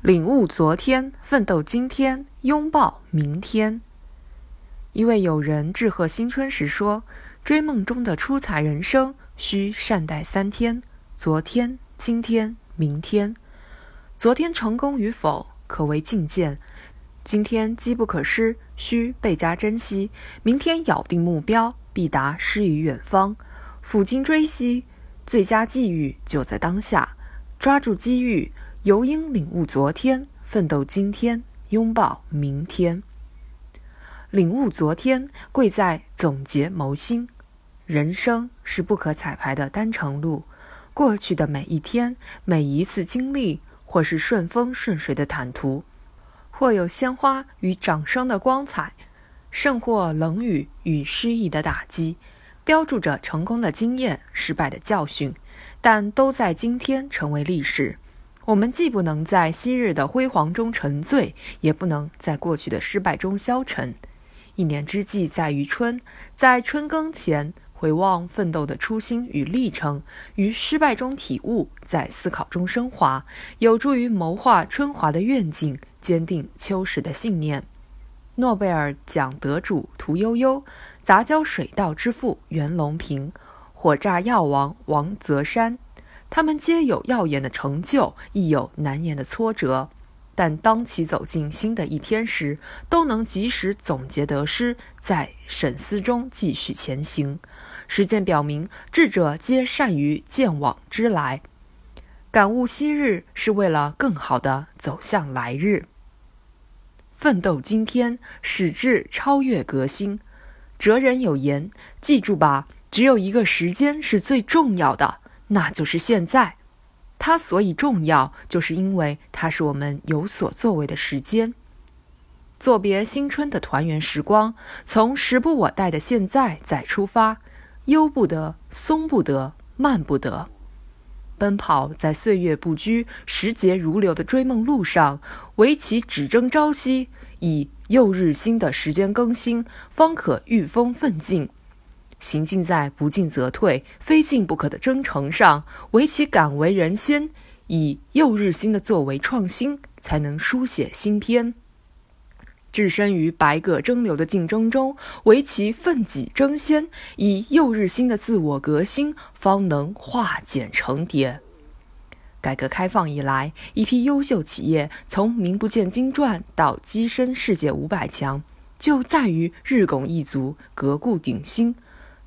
领悟昨天，奋斗今天，拥抱明天。一位友人致贺新春时说：“追梦中的出彩人生，需善待三天：昨天、今天、明天。昨天成功与否，可为进见；今天机不可失，需倍加珍惜；明天咬定目标，必达诗与远方。抚今追昔，最佳际遇就在当下，抓住机遇。”尤应领悟昨天，奋斗今天，拥抱明天。领悟昨天，贵在总结谋心。人生是不可彩排的单程路，过去的每一天，每一次经历，或是顺风顺水的坦途，或有鲜花与掌声的光彩，甚或冷雨与失意的打击，标注着成功的经验、失败的教训，但都在今天成为历史。我们既不能在昔日的辉煌中沉醉，也不能在过去的失败中消沉。一年之计在于春，在春耕前回望奋斗的初心与历程，于失败中体悟，在思考中升华，有助于谋划春华的愿景，坚定秋实的信念。诺贝尔奖得主屠呦呦，杂交水稻之父袁隆平，火炸药王王泽山。他们皆有耀眼的成就，亦有难言的挫折，但当其走进新的一天时，都能及时总结得失，在审思中继续前行。实践表明，智者皆善于见往知来，感悟昔日是为了更好的走向来日。奋斗今天，使志超越革新。哲人有言：“记住吧，只有一个时间是最重要的。”那就是现在，它所以重要，就是因为它是我们有所作为的时间。作别新春的团圆时光，从时不我待的现在再出发，悠不得，松不得，慢不得，奔跑在岁月不居、时节如流的追梦路上，唯其只争朝夕，以又日新的时间更新，方可御风奋进。行进在不进则退、非进不可的征程上，唯其敢为人先，以又日新的作为创新，才能书写新篇。置身于百舸争流的竞争中，唯其奋己争先，以又日新的自我革新，方能化茧成蝶。改革开放以来，一批优秀企业从名不见经传到跻身世界五百强，就在于日拱一卒、革故鼎新。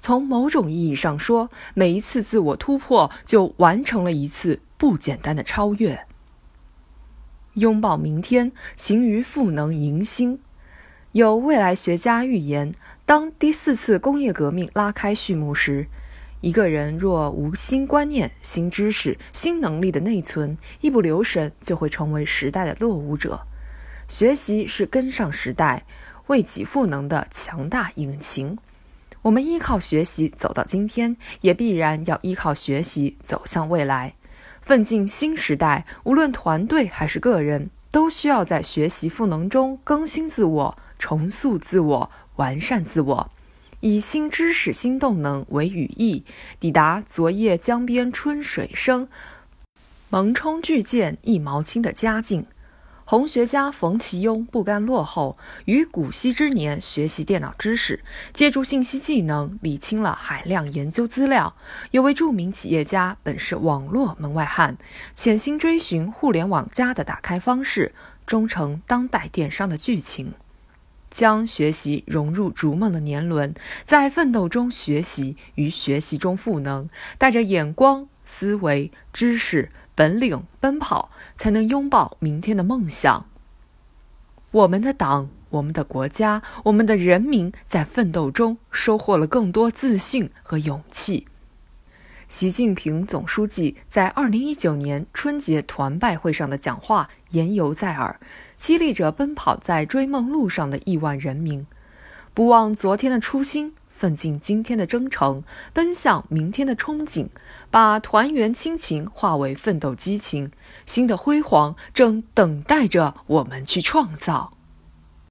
从某种意义上说，每一次自我突破就完成了一次不简单的超越。拥抱明天，行于赋能迎新。有未来学家预言，当第四次工业革命拉开序幕时，一个人若无新观念、新知识、新能力的内存，一不留神就会成为时代的落伍者。学习是跟上时代、为己赋能的强大引擎。我们依靠学习走到今天，也必然要依靠学习走向未来。奋进新时代，无论团队还是个人，都需要在学习赋能中更新自我、重塑自我、完善自我，以新知识、新动能为羽翼，抵达昨夜江边春水生，蒙冲巨舰一毛轻的佳境。红学家冯其庸不甘落后，于古稀之年学习电脑知识，借助信息技能理清了海量研究资料。有位著名企业家本是网络门外汉，潜心追寻互联网加的打开方式，终成当代电商的剧情。将学习融入逐梦的年轮，在奋斗中学习，于学习中赋能，带着眼光、思维、知识。本领奔跑，才能拥抱明天的梦想。我们的党、我们的国家、我们的人民在奋斗中收获了更多自信和勇气。习近平总书记在二零一九年春节团拜会上的讲话言犹在耳，激励着奔跑在追梦路上的亿万人民，不忘昨天的初心。奋进今天的征程，奔向明天的憧憬，把团圆亲情化为奋斗激情，新的辉煌正等待着我们去创造。